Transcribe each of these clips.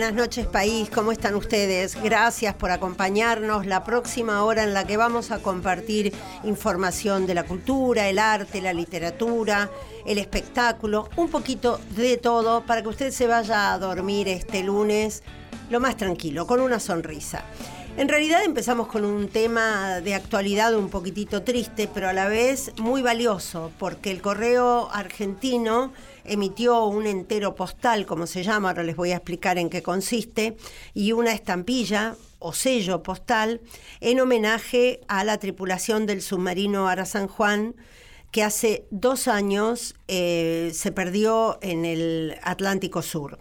Buenas noches país, ¿cómo están ustedes? Gracias por acompañarnos la próxima hora en la que vamos a compartir información de la cultura, el arte, la literatura, el espectáculo, un poquito de todo para que usted se vaya a dormir este lunes lo más tranquilo, con una sonrisa. En realidad empezamos con un tema de actualidad un poquitito triste, pero a la vez muy valioso, porque el correo argentino emitió un entero postal, como se llama, ahora les voy a explicar en qué consiste, y una estampilla o sello postal en homenaje a la tripulación del submarino Ara San Juan, que hace dos años eh, se perdió en el Atlántico Sur.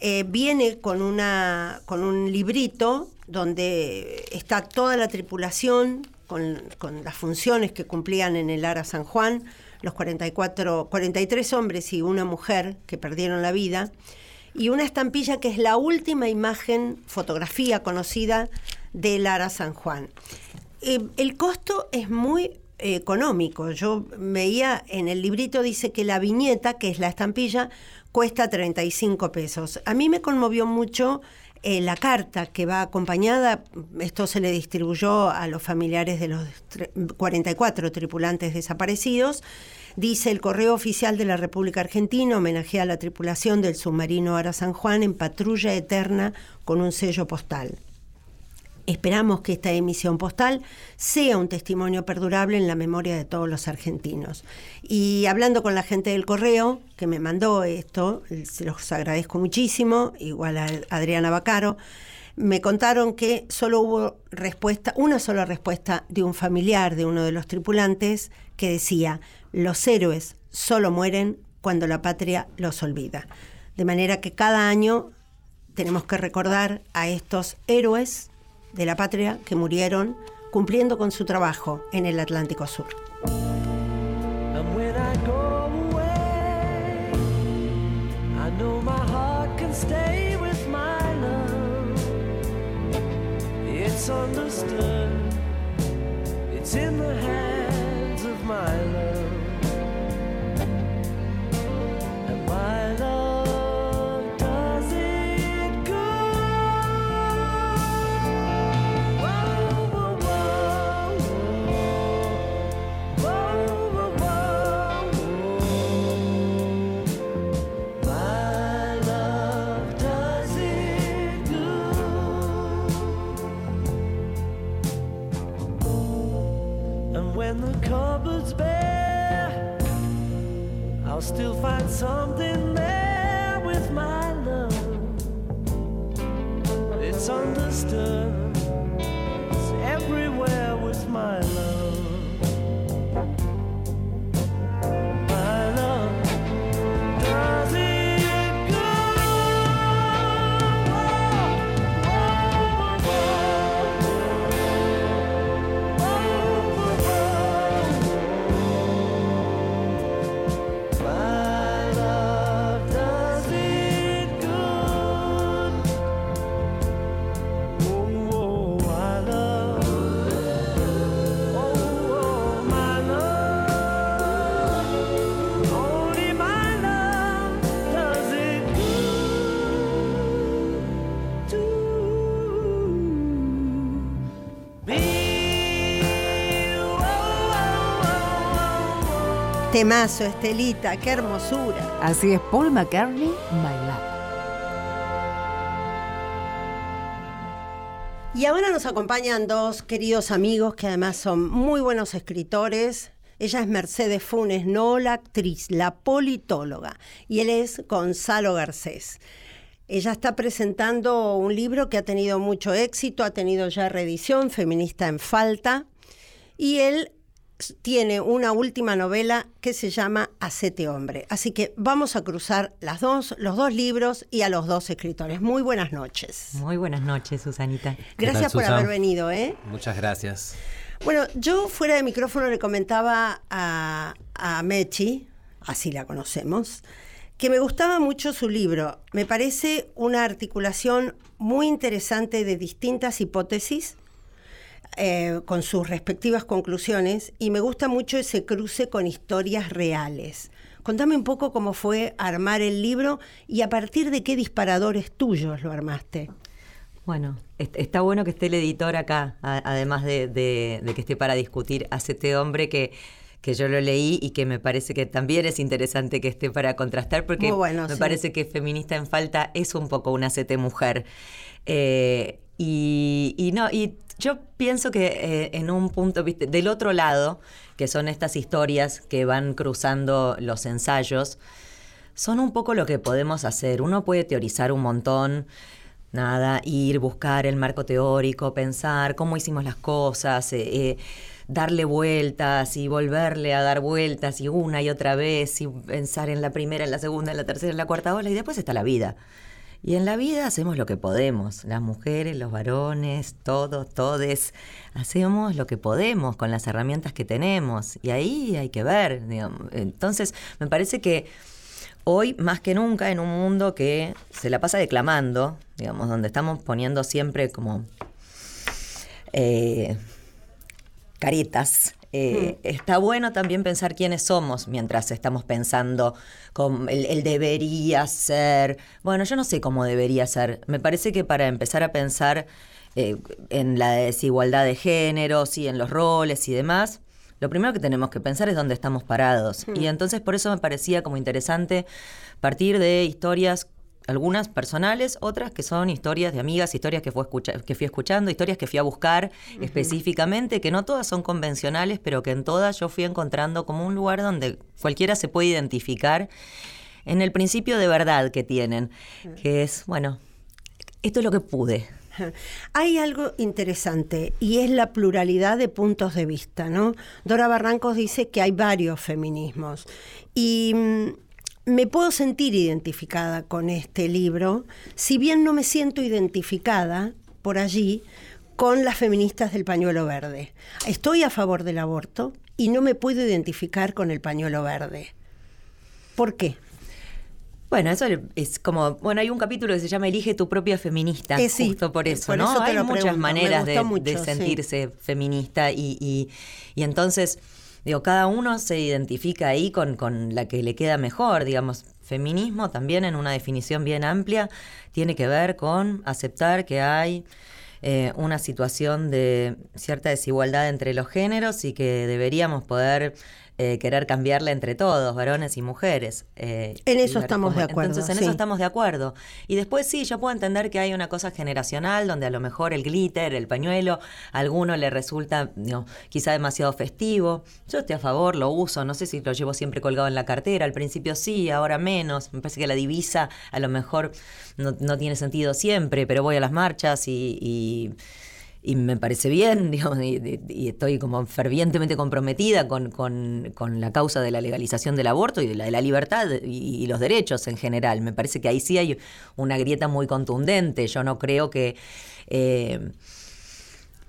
Eh, viene con, una, con un librito donde está toda la tripulación con, con, las funciones que cumplían en el Ara San Juan, los 44, 43 hombres y una mujer que perdieron la vida, y una estampilla que es la última imagen, fotografía conocida del Ara San Juan. Eh, el costo es muy económico. Yo veía en el librito dice que la viñeta, que es la estampilla, cuesta 35 pesos. A mí me conmovió mucho eh, la carta que va acompañada, esto se le distribuyó a los familiares de los 44 tripulantes desaparecidos, dice el correo oficial de la República Argentina homenajea a la tripulación del submarino Ara San Juan en patrulla eterna con un sello postal. Esperamos que esta emisión postal sea un testimonio perdurable en la memoria de todos los argentinos. Y hablando con la gente del correo que me mandó esto, se los agradezco muchísimo, igual a Adriana Bacaro, me contaron que solo hubo respuesta, una sola respuesta de un familiar de uno de los tripulantes que decía, los héroes solo mueren cuando la patria los olvida. De manera que cada año tenemos que recordar a estos héroes de la patria que murieron cumpliendo con su trabajo en el Atlántico Sur. Something there with my love. It's understood. Temazo, Estelita, qué hermosura. Así es, Paul McCartney, My Love. Y ahora nos acompañan dos queridos amigos que además son muy buenos escritores. Ella es Mercedes Funes, no la actriz, la politóloga. Y él es Gonzalo Garcés. Ella está presentando un libro que ha tenido mucho éxito, ha tenido ya reedición, Feminista en Falta. Y él tiene una última novela que se llama Acete Hombre. Así que vamos a cruzar las dos, los dos libros y a los dos escritores. Muy buenas noches. Muy buenas noches, Susanita. Gracias por haber venido. ¿eh? Muchas gracias. Bueno, yo fuera de micrófono le comentaba a, a Mechi, así la conocemos, que me gustaba mucho su libro. Me parece una articulación muy interesante de distintas hipótesis eh, con sus respectivas conclusiones y me gusta mucho ese cruce con historias reales, Contame un poco cómo fue armar el libro y a partir de qué disparadores tuyos lo armaste. Bueno, está bueno que esté el editor acá, además de, que esté para discutir a este hombre que que yo lo leí y que me parece que también es interesante que esté para contrastar porque me parece que feminista en falta es un poco una CT mujer. Eh, y, no, y yo pienso que eh, en un punto, ¿viste? del otro lado, que son estas historias que van cruzando los ensayos, son un poco lo que podemos hacer. Uno puede teorizar un montón, nada, ir, buscar el marco teórico, pensar cómo hicimos las cosas, eh, darle vueltas y volverle a dar vueltas y una y otra vez y pensar en la primera, en la segunda, en la tercera, en la cuarta ola y después está la vida. Y en la vida hacemos lo que podemos, las mujeres, los varones, todos, todes, hacemos lo que podemos con las herramientas que tenemos y ahí hay que ver. Entonces, me parece que hoy, más que nunca, en un mundo que se la pasa declamando, digamos, donde estamos poniendo siempre como eh, caretas eh, está bueno también pensar quiénes somos mientras estamos pensando con el, debería ser. Bueno, yo no sé cómo debería ser. Me parece que para empezar a pensar eh, en la desigualdad de géneros y en los roles y demás, lo primero que tenemos que pensar es dónde estamos parados. Y entonces por eso me parecía como interesante partir de historias algunas personales, otras que son historias de amigas, historias que, fue que fui escuchando, historias que fui a buscar específicamente, que no todas son convencionales, pero que en todas yo fui encontrando como un lugar donde cualquiera se puede identificar en el principio de verdad que tienen, que es, bueno, esto es lo que pude. Hay algo interesante y es la pluralidad de puntos de vista, ¿no? Dora Barrancos dice que hay varios feminismos y mm, me puedo sentir identificada con este libro, si bien no me siento identificada por allí con las feministas del pañuelo verde. Estoy a favor del aborto y no me puedo identificar con el pañuelo verde. ¿Por qué? Bueno, eso es como, bueno, hay un capítulo que se llama Elige tu propia feminista, eh, justo por eso, ¿no? hay muchas maneras de, sentirse feminista y, y, y entonces Digo, cada uno se identifica ahí con, con la que le queda mejor, digamos. Feminismo también en una definición bien amplia tiene que ver con aceptar que hay eh, una situación de cierta desigualdad entre los géneros y que deberíamos poder eh, querer cambiarla entre todos, varones y mujeres. Eh, en eso estamos de acuerdo. Entonces, en eso estamos de acuerdo. Y después sí, yo puedo entender que hay una cosa generacional donde a lo mejor el glitter, el pañuelo, a alguno le resulta quizá demasiado festivo. Yo estoy a favor, lo uso, no sé si lo llevo siempre colgado en la cartera, al principio sí, ahora menos. Me parece que la divisa a lo mejor no, tiene sentido siempre, pero voy a las marchas y y me parece bien, digamos, y, estoy como fervientemente comprometida con, con, la causa de la legalización del aborto y de la, de la libertad y, los derechos en general. Me parece que ahí sí hay una grieta muy contundente. Yo no creo que... Eh,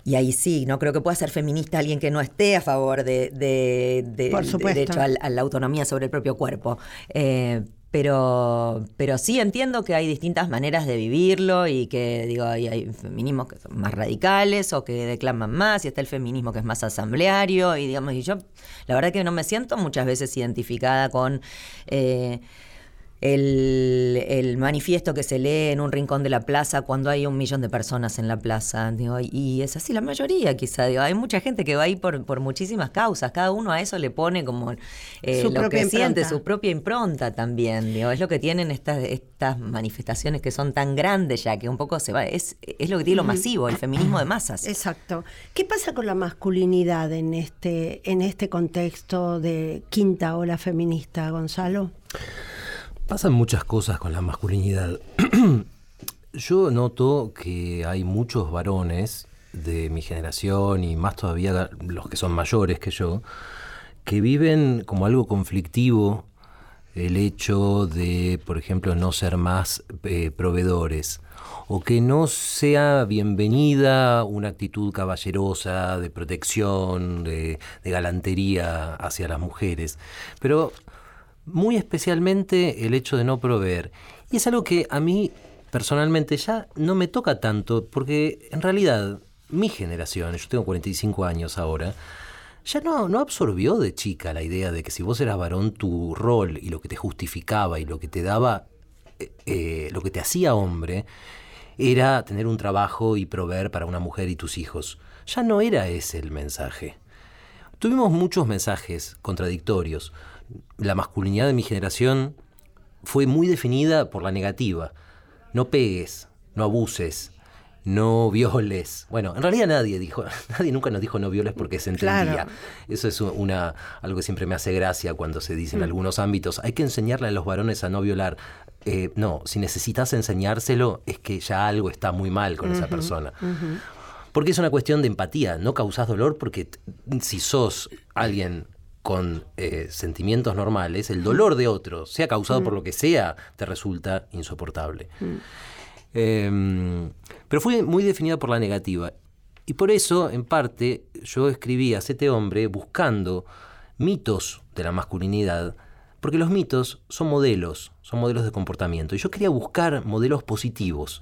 y ahí sí, no creo que pueda ser feminista alguien que no esté a favor de, de, derecho a, la autonomía sobre el propio cuerpo. Eh, pero, pero sí entiendo que hay distintas maneras de vivirlo y que digo, hay, hay, feminismos que son más radicales o que declaman más, y está el feminismo que es más asambleario, y digamos, y yo la verdad que no me siento muchas veces identificada con eh, el, el, manifiesto que se lee en un rincón de la plaza cuando hay un millón de personas en la plaza. Digo, y es así la mayoría, quizá. Digo, hay mucha gente que va ahí por, por muchísimas causas. Cada uno a eso le pone como eh, su lo que siente, su propia impronta también. Digo, es lo que tienen estas, estas manifestaciones que son tan grandes ya, que un poco se va. Es, es lo que tiene lo masivo, el feminismo de masas. Exacto. ¿Qué pasa con la masculinidad en este, en este contexto de quinta ola feminista, Gonzalo? Pasan muchas cosas con la masculinidad. Yo noto que hay muchos varones de mi generación y más todavía los que son mayores que yo, que viven como algo conflictivo el hecho de, por ejemplo, no ser más eh, proveedores o que no sea bienvenida una actitud caballerosa de protección, de, de galantería hacia las mujeres. Pero muy especialmente el hecho de no proveer. Y es algo que a mí personalmente ya no me toca tanto, porque en realidad mi generación, yo tengo 45 años ahora, ya no, no absorbió de chica la idea de que si vos eras varón, tu rol y lo que te justificaba y lo que te daba, eh, eh, lo que te hacía hombre, era tener un trabajo y proveer para una mujer y tus hijos. Ya no era ese el mensaje. Tuvimos muchos mensajes contradictorios. La masculinidad de mi generación fue muy definida por la negativa. No pegues, no abuses, no violes. Bueno, en realidad nadie dijo, nadie nunca nos dijo no violes porque se entendía. Claro. Eso es una algo que siempre me hace gracia cuando se dice en algunos ámbitos. Hay que enseñarle a los varones a no violar. Eh, no, si necesitas enseñárselo es que ya algo está muy mal con esa persona. Porque es una cuestión de empatía. No causás dolor porque si sos alguien con eh, sentimientos normales, el dolor de otro, sea causado por lo que sea, te resulta insoportable. Eh, pero fue muy definida por la negativa. Y por eso, en parte, yo escribí a este hombre buscando mitos de la masculinidad, porque los mitos son modelos, son modelos de comportamiento. Y yo quería buscar modelos positivos,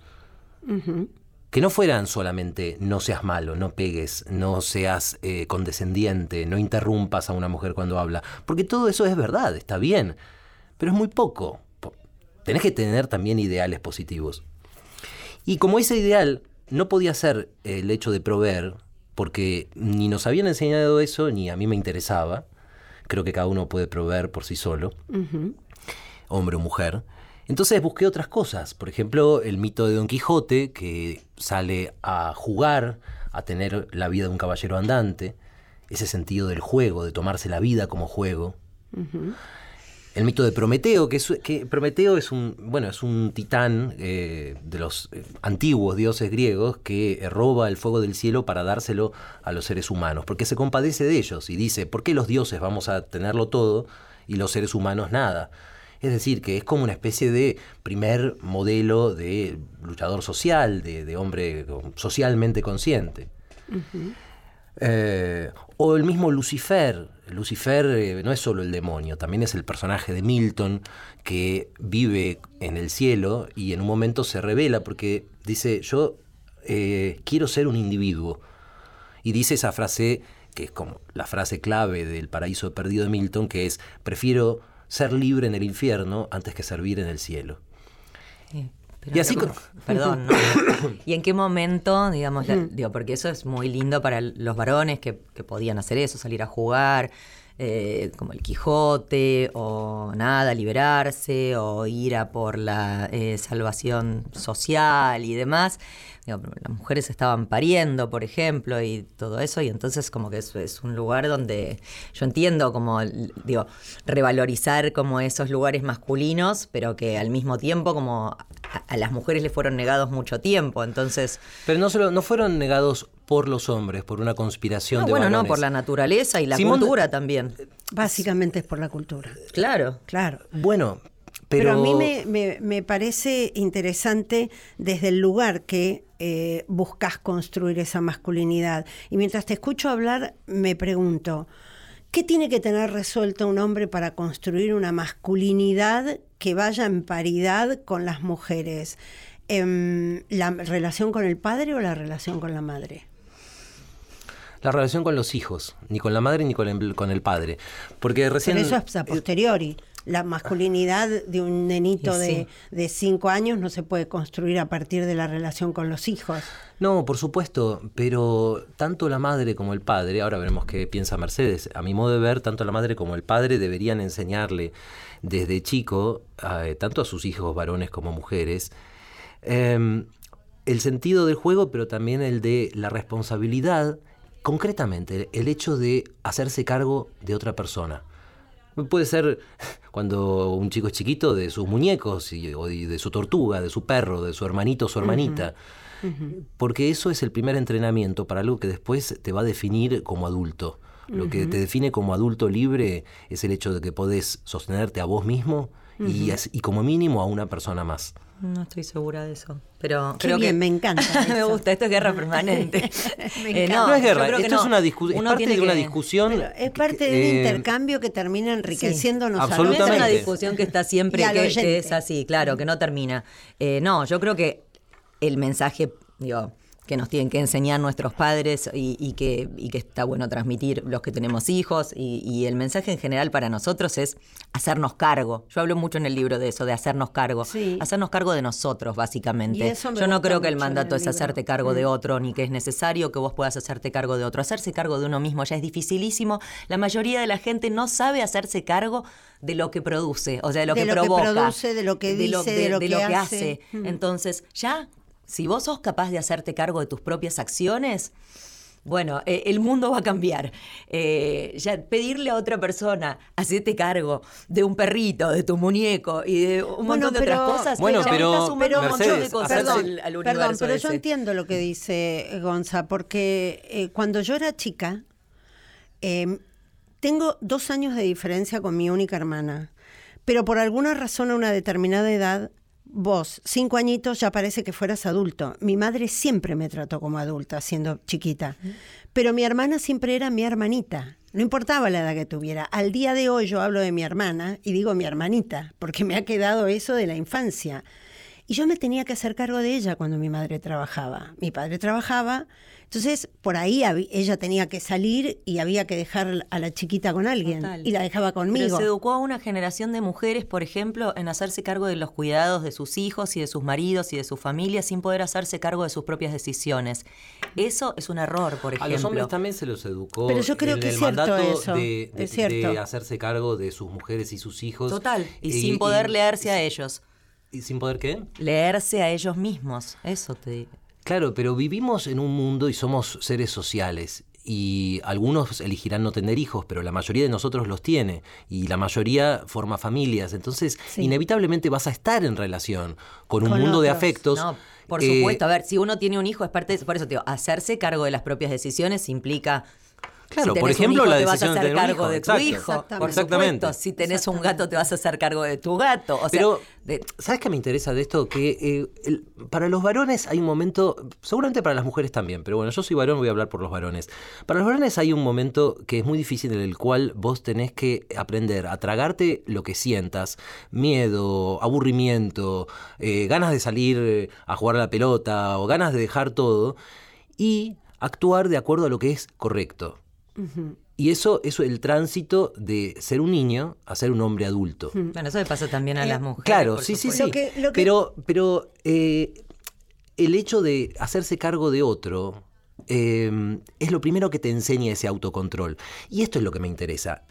que no fueran solamente no seas malo, no pegues, no seas eh, condescendiente, no interrumpas a una mujer cuando habla, porque todo eso es verdad, está bien, pero es muy poco. Po- Tenés que tener también ideales positivos. Y como ese ideal no podía ser el hecho de proveer, porque ni nos habían enseñado eso, ni a mí me interesaba, creo que cada uno puede proveer por sí solo, hombre o mujer. Entonces busqué otras cosas, por ejemplo, el mito de Don Quijote, que sale a jugar, a tener la vida de un caballero andante, ese sentido del juego, de tomarse la vida como juego. El mito de Prometeo, que, es, que Prometeo es un, bueno, es un titán eh, de los eh, antiguos dioses griegos que eh, roba el fuego del cielo para dárselo a los seres humanos, porque se compadece de ellos y dice, ¿por qué los dioses vamos a tenerlo todo y los seres humanos nada? Es decir, que es como una especie de primer modelo de luchador social, de, de hombre socialmente consciente. Eh, o el mismo Lucifer. Lucifer eh, no es solo el demonio, también es el personaje de Milton que vive en el cielo y en un momento se revela porque dice, yo eh, quiero ser un individuo. Y dice esa frase, que es como la frase clave del paraíso perdido de Milton, que es, prefiero ser libre en el infierno antes que servir en el cielo. Sí, pero Y así con- Perdón, ¿no? ¿Y en qué momento, digamos, la- digo, porque eso es muy lindo para los varones que, que podían hacer eso, salir a jugar, eh, como el Quijote, o nada, liberarse, o ir a por la eh, salvación social y demás. Digo, las mujeres estaban pariendo, por ejemplo, y todo eso, y entonces como que es, es un lugar donde yo entiendo como, digo, revalorizar como esos lugares masculinos, pero que al mismo tiempo como a, a las mujeres les fueron negados mucho tiempo, entonces... Pero no, solo, no fueron negados por los hombres, por una conspiración No, de bueno, no, por la naturaleza y la Simón cultura también. Básicamente es por la cultura. Claro. Claro. Bueno, Pero, pero... a mí me, me- me parece interesante desde el lugar que eh, buscas construir esa masculinidad. Y mientras te escucho hablar, me pregunto, ¿qué tiene que tener resuelto un hombre para construir una masculinidad que vaya en paridad con las mujeres? Em, ¿La relación con el padre o la relación con la madre? La relación con los hijos, ni con la madre ni con el, con el padre. Porque recién... Pero eso es a posteriori. La masculinidad de un nenito de, sí. de cinco años no se puede construir a partir de la relación con los hijos. No, por supuesto, pero tanto la madre como el padre, ahora veremos qué piensa Mercedes, a mi modo de ver, tanto la madre como el padre deberían enseñarle desde chico, a- tanto a sus hijos varones como mujeres, em, el sentido del juego, pero también el de la responsabilidad, concretamente el hecho de hacerse cargo de otra persona. Puede ser cuando un chico es chiquito de sus muñecos y, o de su tortuga, de su perro, de su hermanito o su hermanita. Porque eso es el primer entrenamiento para algo que después te va a definir como adulto. Lo que te define como adulto libre es el hecho de que podés sostenerte a vos mismo y como mínimo a una persona más. No estoy segura de eso. Pero Qué creo bien, que me encanta me gusta, esto es guerra permanente. Me Eh, encanta. no es yo guerra, esto no. es una discusión, es Uno parte tiene de una discusión. Pero es parte de un eh, intercambio que termina enriqueciéndonos a los No es Absolutamente. una discusión que está siempre, que, es así, claro, que no termina. Eh, no, yo creo que el mensaje, digo, que nos tienen que enseñar nuestros padres y, y que, y que está bueno transmitir los que tenemos hijos. Y, y el mensaje en general para nosotros es hacernos cargo. Yo hablo mucho en el libro de eso, de hacernos cargo. Sí. Hacernos cargo de nosotros, básicamente. Yo no creo que el mandato el es hacerte cargo de Mm. otro, ni que es necesario que vos puedas hacerte cargo de otro. Hacerse cargo de uno mismo ya es dificilísimo. La mayoría de la gente no sabe hacerse cargo de lo que produce, o sea, de lo De que lo que produce, de lo que dice, de lo que hace. hace. Mm. Entonces, ya, si vos sos capaz de hacerte cargo de tus propias acciones, bueno, eh, el mundo va a cambiar. Eh, ya pedirle a otra persona, hacerte cargo de un perrito, de tu muñeco y de un Bueno, montón de pero- otras cosas. Bueno, ya pero, de cosas perdón, al, al Perdón, pero yo entiendo lo que dice eh, Gonza, porque eh, cuando yo era chica, eh, tengo dos años de diferencia con mi única hermana, pero por alguna razón a una determinada edad, vos, cinco añitos, ya parece que fueras adulto. Mi madre siempre me trató como adulta, siendo chiquita, pero mi hermana siempre era mi hermanita. No importaba la edad que tuviera. Al día de hoy yo hablo de mi hermana y digo mi hermanita, porque me ha quedado eso de la infancia. Y yo me tenía que hacer cargo de ella cuando mi madre trabajaba. Mi padre trabajaba, entonces por ahí ella tenía que salir y había que dejar a la chiquita con alguien. Total. Y la dejaba Pero conmigo. se educó a una generación de mujeres, por ejemplo, en hacerse cargo de los cuidados de sus hijos y de sus maridos y de su familia sin poder hacerse cargo de sus propias decisiones. Eso es un error, por A ejemplo. los hombres también se los educó Pero yo creo en que el es cierto mandato eso, de, de- es cierto. de hacerse cargo de sus mujeres y sus hijos. Total, y, sin poder leerse a ellos. ¿Y sin poder qué? Leerse a ellos mismos, eso te digo. Claro, pero vivimos en un mundo y somos seres sociales. Y algunos elegirán no tener hijos, pero la mayoría de nosotros los tiene. Y la mayoría forma familias. Entonces, Sí. inevitablemente vas a estar en relación con un mundo de afectos. No, por eh, supuesto. A ver, si uno tiene un hijo, es parte de, Por eso te digo, hacerse cargo de las propias decisiones implica. Claro, si por ejemplo, hijo, la te vas a decisión de hacer tener un cargo hijo, de exacto. tu hijo. Exactamente. Por Exactamente. supuesto, si tenés un gato, te vas a hacer cargo de tu gato. O sea, Pero, de- ¿sabes qué me interesa de esto? Que eh, el- para los varones hay un momento, seguramente para las mujeres también, pero bueno, yo soy varón, voy a hablar por los varones. Para los varones hay un momento que es muy difícil en el cual vos tenés que aprender a tragarte lo que sientas, miedo, aburrimiento, eh, ganas de salir eh, a jugar a la pelota o ganas de dejar todo y actuar de acuerdo a lo que es correcto. Y eso es el tránsito de ser un niño a ser un hombre adulto. bueno, eso le pasa también a las mujeres. Claro, sí, sí, sí. que- Pero, pero eh, el hecho de hacerse cargo de otro eh, es lo primero que te enseña ese autocontrol. Y esto es lo que me interesa.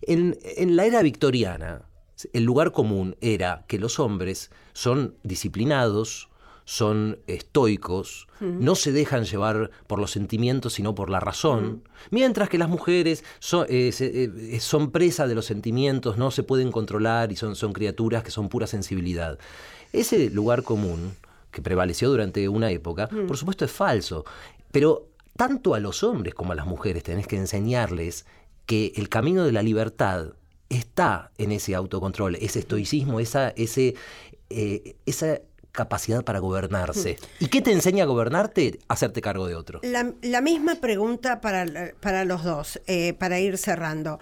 En, en la era victoriana, el lugar común era que los hombres son disciplinados, son estoicos, no se dejan llevar por los sentimientos, sino por la razón, mientras que las mujeres son, eh, se- eh, son presa de los sentimientos, no se pueden controlar y son, son criaturas que son pura sensibilidad. Ese lugar común que prevaleció durante una época, por supuesto es falso, pero tanto a los hombres como a las mujeres tenés que enseñarles que el camino de la libertad está en ese autocontrol, ese estoicismo, esa, ese, eh, esa capacidad para gobernarse. ¿Y qué te enseña a gobernarte? Hacerte cargo de otro. La, la misma pregunta para, para los dos, eh, para ir cerrando.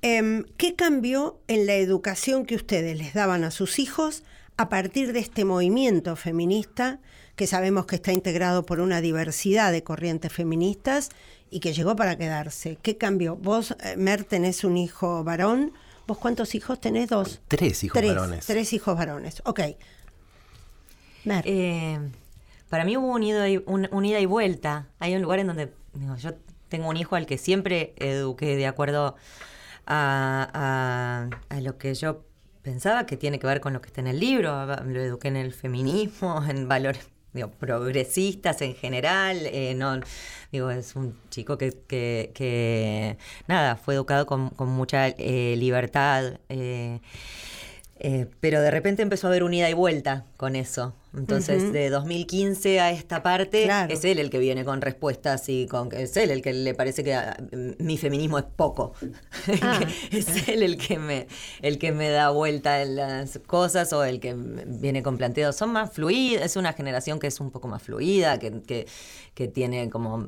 Em, ¿Qué cambió en la educación que ustedes les daban a sus hijos a partir de este movimiento feminista que sabemos que está integrado por una diversidad de corrientes feministas y que llegó para quedarse? ¿Qué cambió? Vos, eh, Mer, tenés un hijo varón. ¿Vos cuántos hijos tenés? Dos. Tres hijos tres, varones. Tres hijos varones. Ok. Eh, para mí hubo un ida, y, vuelta. Hay un lugar en donde digo, yo tengo un hijo al que siempre eduqué de acuerdo a, lo que yo pensaba que tiene que ver con lo que está en el libro. Lo eduqué en el feminismo, en valores progresistas en general. eh, digo, es un chico que, que- que, nada, fue educado con, mucha eh, libertad. Eh, pero de repente empezó a haber un ida y vuelta con eso. Entonces, de 2015 a esta parte, Claro. es él el que viene con respuestas y con es él el que le parece que ah, mi feminismo es poco. Ah. Es él el que me el que me da vuelta en las cosas o el que viene con planteos. Son más fluidas, es una generación que es un poco más fluida, que, que, que tiene como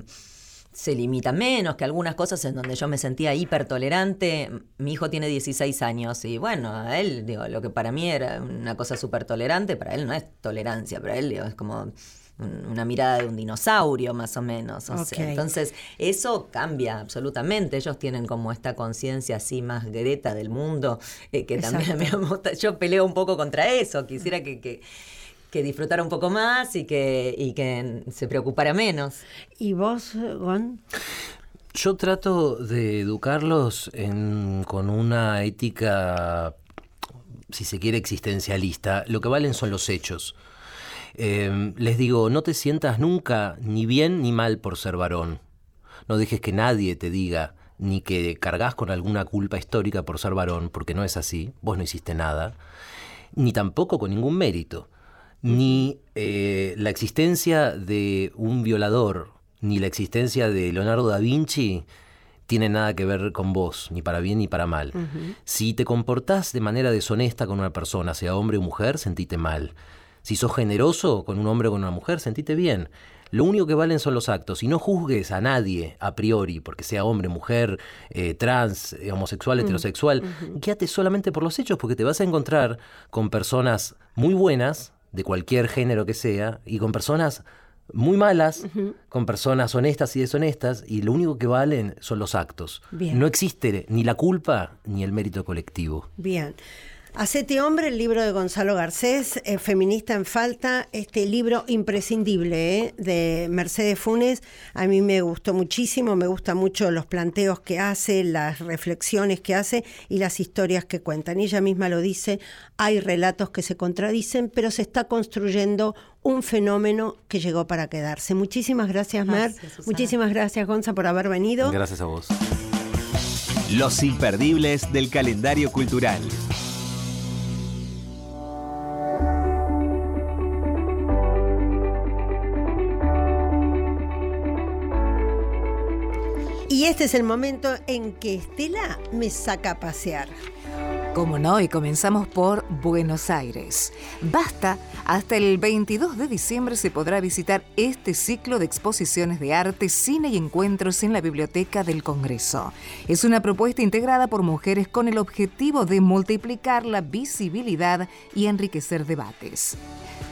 se limita menos que algunas cosas en donde yo me sentía hipertolerante. Mi hijo tiene 16 años y bueno, a él, digo, lo que para mí era una cosa súper tolerante, para él no es tolerancia, para él digo, es como un- una mirada de un dinosaurio más o menos. o sea, entonces, eso cambia absolutamente. Ellos tienen como esta conciencia así más greta del mundo, eh, que también me gusta. Yo peleo un poco contra eso. Quisiera que, que, que disfrutara un poco más y que, y que se preocupara menos. ¿Y vos, Gon? Yo trato de educarlos en- con una ética, si se quiere, existencialista. Lo que valen son los hechos. Eh, les digo, no te sientas nunca ni bien ni mal por ser varón. No dejes que nadie te diga ni que cargas con alguna culpa histórica por ser varón, porque no es así, vos no hiciste nada, ni tampoco con ningún mérito, ni eh, la existencia de un violador, ni la existencia de Leonardo da Vinci tiene nada que ver con vos, ni para bien ni para mal. Si te comportás de manera deshonesta con una persona, sea hombre o mujer, sentite mal. Si sos generoso con un hombre o con una mujer, sentite bien. Lo único que valen son los actos. Y no juzgues a nadie a priori, porque sea hombre, mujer, eh, trans, eh, homosexual, heterosexual. Quédate solamente por los hechos, porque te vas a encontrar con personas muy buenas, de cualquier género que sea, y con personas muy malas, con personas honestas y deshonestas, y lo único que valen son los actos. Bien. No existe ni la culpa ni el mérito colectivo. Bien. Hacete hombre, el libro de Gonzalo Garcés, eh, Feminista en Falta, este libro imprescindible eh, de Mercedes Funes. A mí me gustó muchísimo, me gustan mucho los planteos que hace, las reflexiones que hace y las historias que cuentan. Ella misma lo dice, hay relatos que se contradicen, pero se está construyendo un fenómeno que llegó para quedarse. Muchísimas gracias, Mer. Gracias. Muchísimas gracias, Gonza, por haber venido. Gracias a vos. Los imperdibles del calendario cultural. Es el momento en que Estela me saca a pasear. Como no, y comenzamos por Buenos Aires. Basta, hasta el 22 de diciembre se podrá visitar este ciclo de exposiciones de arte, cine y encuentros en la Biblioteca del Congreso. Es una propuesta integrada por mujeres con el objetivo de multiplicar la visibilidad y enriquecer debates.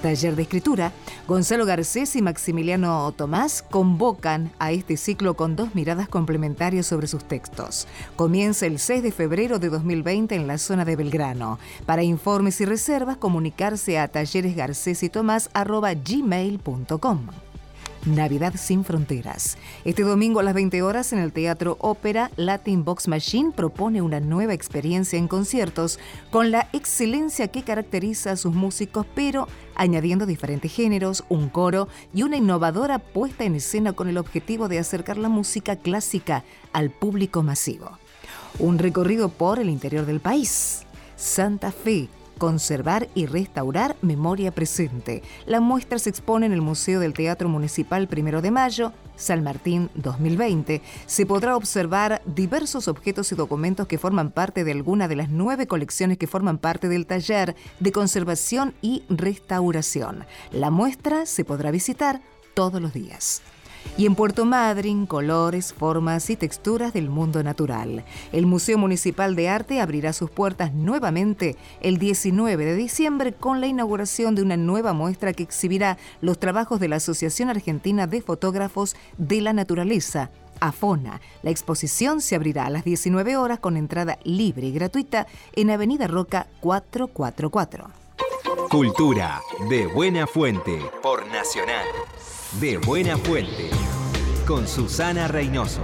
Taller de Escritura, Gonzalo Garcés y Maximiliano Tomás convocan a este ciclo con dos miradas complementarias sobre sus textos. Comienza el 6 de febrero de 2020 en la zona de Belgrano. Para informes y reservas, comunicarse a talleresgarcesitomás.gmail.com. Navidad sin fronteras. Este domingo a las 20 horas en el Teatro Ópera, Latin Box Machine propone una nueva experiencia en conciertos con la excelencia que caracteriza a sus músicos, pero añadiendo diferentes géneros, un coro y una innovadora puesta en escena con el objetivo de acercar la música clásica al público masivo. Un recorrido por el interior del país. Santa Fe, conservar y restaurar memoria presente. La muestra se expone en el Museo del Teatro Municipal Primero de Mayo, San Martín 2020. Se podrá observar diversos objetos y documentos que forman parte de alguna de las nueve colecciones que forman parte del taller de conservación y restauración. La muestra se podrá visitar todos los días. Y en Puerto Madryn, colores, formas y texturas del mundo natural. El Museo Municipal de Arte abrirá sus puertas nuevamente el 19 de diciembre con la inauguración de una nueva muestra que exhibirá los trabajos de la Asociación Argentina de Fotógrafos de la Naturaleza. AFONA. La exposición se abrirá a las 19 horas con entrada libre y gratuita en Avenida Roca 444. Cultura de buena fuente por Nacional. De buena fuente con Susana Reynoso.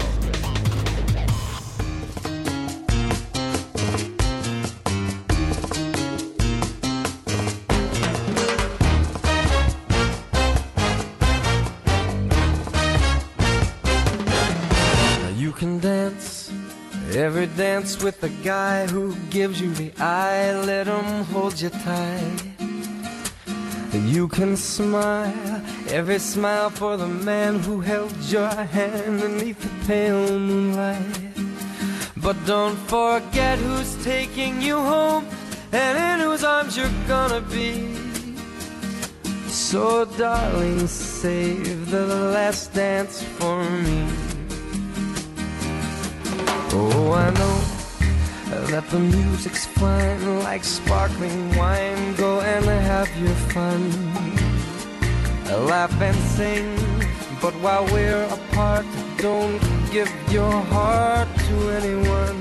You can dance every dance with the guy who gives you the eye. Let him hold you tight. And you can smile every smile for the man who held your hand beneath the pale moonlight. But don't forget who's taking you home and in whose arms you're gonna be. So, darling, save the last dance for me. Oh, I know that the music's fine like sparkling wine. Go and have your fun. laugh and sing. But while we're apart, don't give your heart to anyone.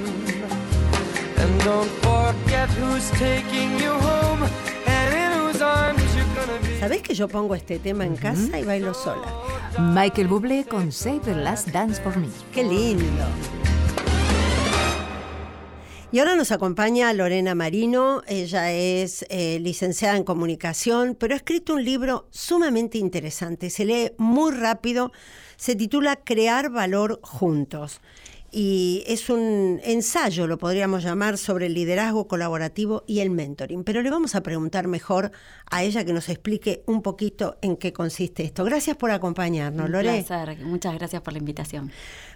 And don't forget who's taking you home and in whose arms you're gonna be. ¿Sabés que yo pongo este tema en casa y bailo sola? Michael Bublé con Save the Last Dance for Me. Qué lindo. Y ahora nos acompaña Lorena Marino, ella es eh, licenciada en comunicación, pero ha escrito un libro sumamente interesante, se lee muy rápido, se titula Crear Valor Juntos. Y es un ensayo, lo podríamos llamar, sobre el liderazgo colaborativo y el mentoring. Pero le vamos a preguntar mejor a ella que nos explique un poquito en qué consiste esto. Gracias por acompañarnos, Un Lore. placer. Muchas gracias por la invitación.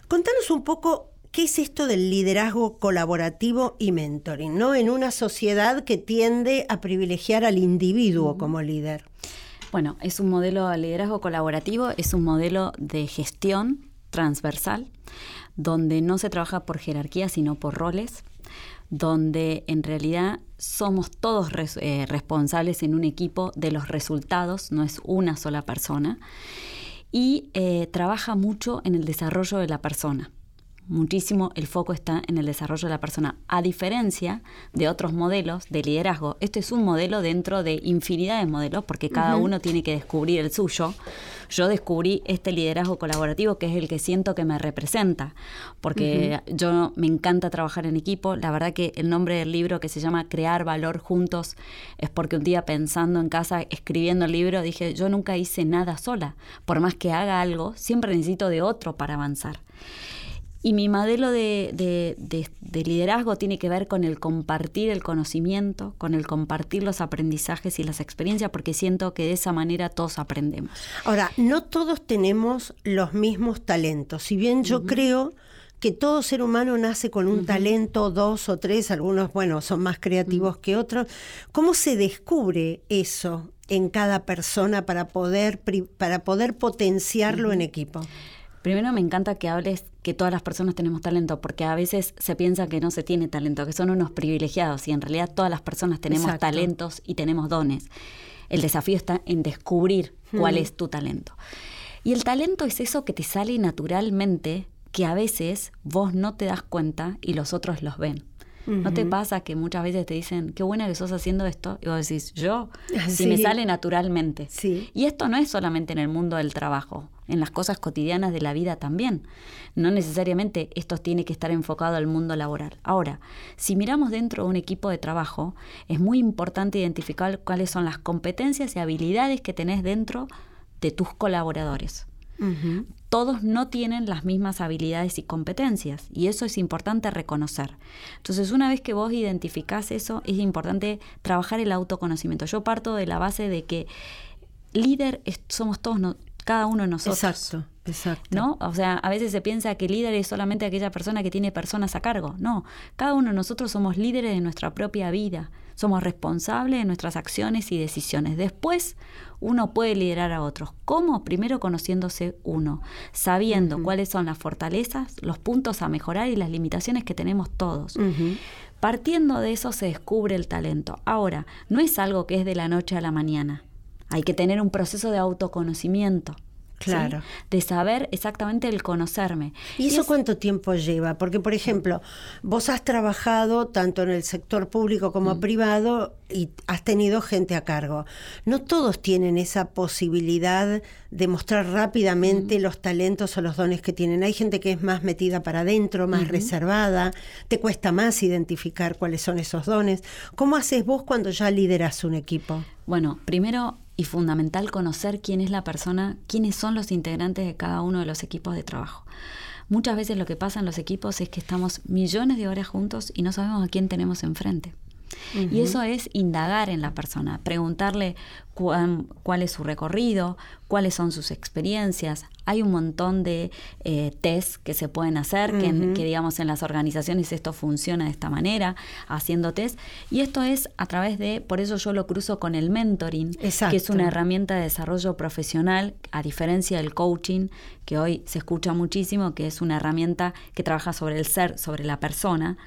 Contanos un poco qué es esto del liderazgo colaborativo y mentoring, ¿no? En una sociedad que tiende a privilegiar al individuo como líder. Bueno, es un modelo de liderazgo colaborativo, es un modelo de gestión transversal, donde no se trabaja por jerarquía, sino por roles, donde en realidad somos todos res- eh, responsables en un equipo de los resultados, no es una sola persona, y eh, trabaja mucho en el desarrollo de la persona. Muchísimo el foco está en el desarrollo de la persona, a diferencia de otros modelos de liderazgo. Este es un modelo dentro de infinidad de modelos, porque cada uno tiene que descubrir el suyo. Yo descubrí este liderazgo colaborativo, que es el que siento que me representa, porque yo me encanta trabajar en equipo. La verdad que el nombre del libro, que se llama Crear Valor Juntos, es porque un día pensando en casa, escribiendo el libro, dije, yo nunca hice nada sola. Por más que haga algo, siempre necesito de otro para avanzar. Y mi modelo de, de- de- de liderazgo tiene que ver con el compartir el conocimiento, con el compartir los aprendizajes y las experiencias, porque siento que de esa manera todos aprendemos. Ahora, no todos tenemos los mismos talentos. Si bien yo creo que todo ser humano nace con un talento, dos o tres, algunos, bueno, son más creativos que otros. ¿Cómo se descubre eso en cada persona para poder, para poder potenciarlo en equipo? Primero me encanta que hables que todas las personas tenemos talento, porque a veces se piensa que no se tiene talento, que son unos privilegiados, y en realidad todas las personas tenemos Exacto. talentos y tenemos dones. El desafío está en descubrir cuál es tu talento. Y el talento es eso que te sale naturalmente, que a veces vos no te das cuenta y los otros los ven. ¿No te pasa que muchas veces te dicen, qué buena que sos haciendo esto? Y vos decís, yo, si me Sí. sale naturalmente. Sí. Y esto no es solamente en el mundo del trabajo, en las cosas cotidianas de la vida también. No necesariamente esto tiene que estar enfocado al mundo laboral. Ahora, si miramos dentro de un equipo de trabajo, es muy importante identificar cuáles son las competencias y habilidades que tenés dentro de tus colaboradores. Todos no tienen las mismas habilidades y competencias y eso es importante reconocer. Entonces, una vez que vos identificás eso, es importante trabajar el autoconocimiento. Yo parto de la base de que líder es- somos todos, no- cada uno de nosotros. Exacto, exacto. ¿No? O sea, a veces se piensa que líder es solamente aquella persona que tiene personas a cargo. No, cada uno de nosotros somos líderes de nuestra propia vida. Somos responsables de nuestras acciones y decisiones. Después, uno puede liderar a otros. ¿Cómo? Primero conociéndose uno, sabiendo cuáles son las fortalezas, los puntos a mejorar y las limitaciones que tenemos todos. Partiendo de eso se descubre el talento. Ahora, no es algo que es de la noche a la mañana. Hay que tener un proceso de autoconocimiento. ¿Sí? Claro. De saber exactamente el conocerme. ¿Y eso es- cuánto tiempo lleva? Porque, por ejemplo, vos has trabajado tanto en el sector público como privado y has tenido gente a cargo. No todos tienen esa posibilidad de mostrar rápidamente los talentos o los dones que tienen. Hay gente que es más metida para adentro, más reservada, te cuesta más identificar cuáles son esos dones. ¿Cómo haces vos cuando ya lideras un equipo? Bueno, primero y fundamental conocer quién es la persona, quiénes son los integrantes de cada uno de los equipos de trabajo. Muchas veces lo que pasa en los equipos es que estamos millones de horas juntos y no sabemos a quién tenemos enfrente. Y eso es indagar en la persona, preguntarle cuán- cuál es su recorrido, cuáles son sus experiencias. Hay un montón de eh, test que se pueden hacer, que, digamos en las organizaciones esto funciona de esta manera, haciendo test. Y esto es a través de, por eso yo lo cruzo con el mentoring, que es una herramienta de desarrollo profesional, a diferencia del coaching, que hoy se escucha muchísimo, que es una herramienta que trabaja sobre el ser, sobre la persona.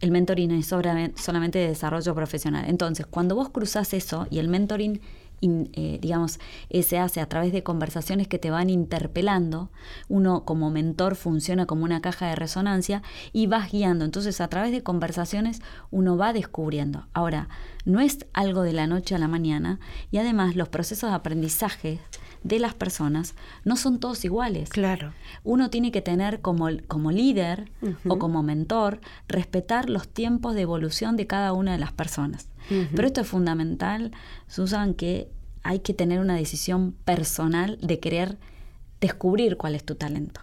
El mentoring es sobre- solamente de desarrollo profesional. Entonces, cuando vos cruzás eso y el mentoring eh, digamos, se hace a través de conversaciones que te van interpelando. Uno como mentor funciona como una caja de resonancia y vas guiando. Entonces, a través de conversaciones uno va descubriendo. Ahora, no es algo de la noche a la mañana y además los procesos de aprendizaje de las personas no son todos iguales. Claro. Uno tiene que tener como, como líder o como mentor respetar los tiempos de evolución de cada una de las personas. Pero esto es fundamental, Susan, que hay que tener una decisión personal de querer descubrir cuál es tu talento.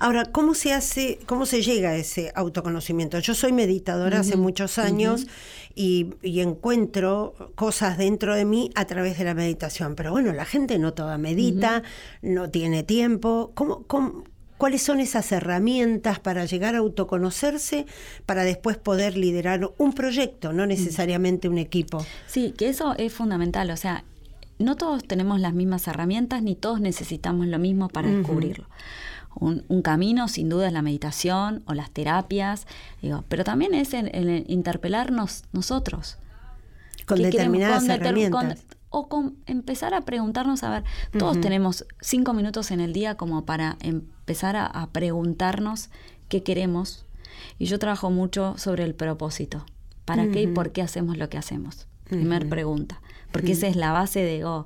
Ahora, ¿cómo se hace, cómo se llega a ese autoconocimiento? Yo soy meditadora hace muchos años y, encuentro cosas dentro de mí a través de la meditación, pero bueno, la gente no toda medita, no tiene tiempo. ¿Cómo, cuáles son esas herramientas para llegar a autoconocerse, para después poder liderar un proyecto, no necesariamente un equipo? Sí, que eso es fundamental, o sea, no todos tenemos las mismas herramientas ni todos necesitamos lo mismo para descubrirlo. Un, camino sin duda es la meditación o las terapias, digo, pero también es el, interpelarnos nosotros. Con determinadas herramientas. o con empezar a preguntarnos, a ver, todos tenemos cinco minutos en el día como para empezar a, preguntarnos qué queremos. Y yo trabajo mucho sobre el propósito. ¿Para qué y por qué hacemos lo que hacemos? Primer pregunta porque esa es la base de oh,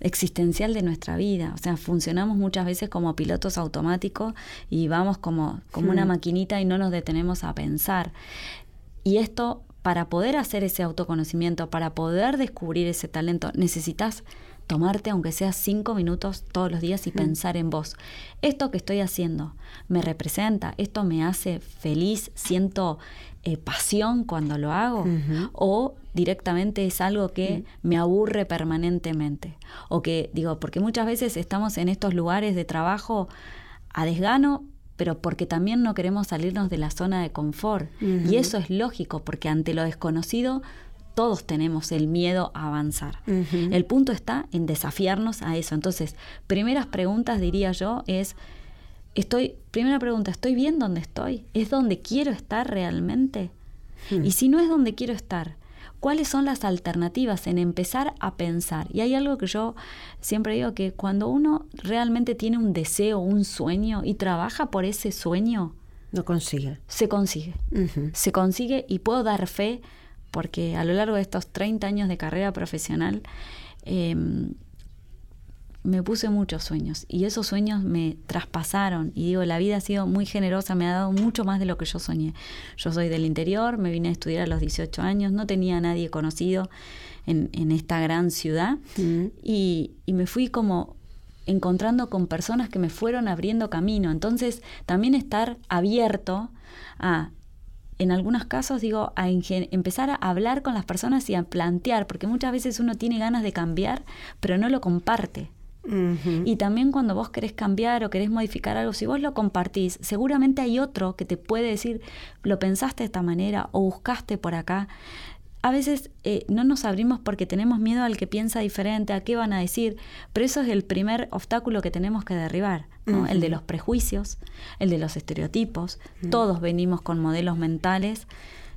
existencial de nuestra vida. O sea, funcionamos muchas veces como pilotos automáticos y vamos como, como una maquinita y no nos detenemos a pensar. Y esto, para poder hacer ese autoconocimiento, para poder descubrir ese talento, necesitas tomarte aunque sea cinco minutos todos los días y pensar en vos. Esto que estoy haciendo me representa, esto me hace feliz, siento eh, pasión cuando lo hago o directamente es algo que me aburre permanentemente. O que digo porque muchas veces estamos en estos lugares de trabajo a desgano pero porque también no queremos salirnos de la zona de confort. Y eso es lógico porque ante lo desconocido todos tenemos el miedo a avanzar. El punto está en desafiarnos a eso. Entonces, primeras preguntas diría yo es estoy, primera pregunta, ¿estoy bien donde estoy? ¿Es donde quiero estar realmente? Hmm. Y si no es donde quiero estar, ¿cuáles son las alternativas en empezar a pensar? Y hay algo que yo siempre digo que cuando uno realmente tiene un deseo, un sueño y trabaja por ese sueño, no consigue. Se consigue. Se consigue y puedo dar fe porque a lo largo de estos 30 años de carrera profesional, eh, me puse muchos sueños y esos sueños me traspasaron y digo, la vida ha sido muy generosa, me ha dado mucho más de lo que yo soñé. Yo soy del interior, me vine a estudiar a los 18 años, no tenía a nadie conocido en, en esta gran ciudad mm. y, y me fui como encontrando con personas que me fueron abriendo camino. Entonces, también estar abierto a en algunos casos digo, a empezar a hablar con las personas y a plantear, porque muchas veces uno tiene ganas de cambiar, pero no lo comparte. Y también cuando vos querés cambiar o querés modificar algo, si vos lo compartís, seguramente hay otro que te puede decir, lo pensaste de esta manera o buscaste por acá. A veces eh, no nos abrimos porque tenemos miedo al que piensa diferente, a qué van a decir, pero eso es el primer obstáculo que tenemos que derribar, el de los prejuicios, el de los estereotipos. Todos venimos con modelos mentales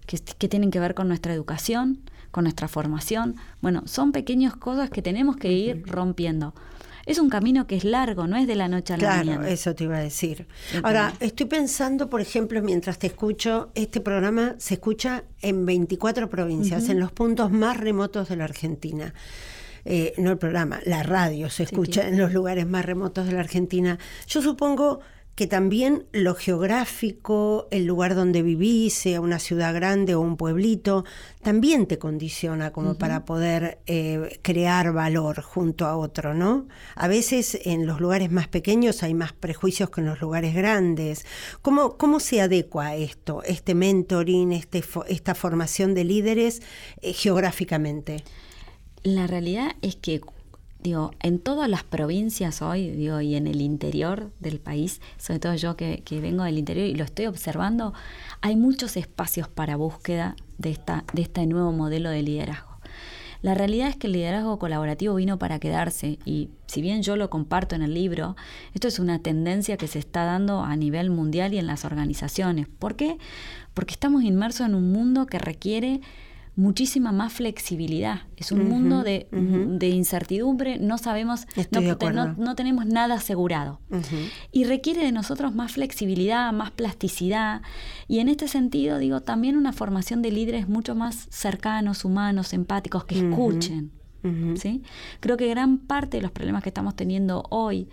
que, que tienen que ver con nuestra educación, con nuestra formación. Bueno, son pequeñas cosas que tenemos que ir rompiendo es un camino que es largo, no es de la noche a la mañana. Claro, eso te iba a decir. Ahora, estoy pensando, por ejemplo, mientras te escucho, este programa se escucha en 24 provincias, en los puntos más remotos de la Argentina. Eh, no el programa, la radio se escucha en los lugares más remotos de la Argentina. Yo supongo que también lo geográfico, el lugar donde vivís, sea una ciudad grande o un pueblito, también te condiciona como para poder eh, crear valor junto a otro, ¿no? A veces en los lugares más pequeños hay más prejuicios que en los lugares grandes. ¿Cómo, cómo se adecua esto, este mentoring, este, esta formación de líderes eh, geográficamente? La realidad es que digo, en todas las provincias hoy, digo, y en el interior del país, sobre todo yo que, vengo del interior y lo estoy observando, hay muchos espacios para búsqueda de, esta, de este nuevo modelo de liderazgo. La realidad es que el liderazgo colaborativo vino para quedarse y si bien yo lo comparto en el libro, esto es una tendencia que se está dando a nivel mundial y en las organizaciones. ¿Por qué? Porque estamos inmersos en un mundo que requiere muchísima más flexibilidad. Es un mundo de, de, incertidumbre, no sabemos, no, no, tenemos nada asegurado. Y requiere de nosotros más flexibilidad, más plasticidad. Y en este sentido, digo, también una formación de líderes mucho más cercanos, humanos, empáticos, que escuchen. ¿sí? Creo que gran parte de los problemas que estamos teniendo hoy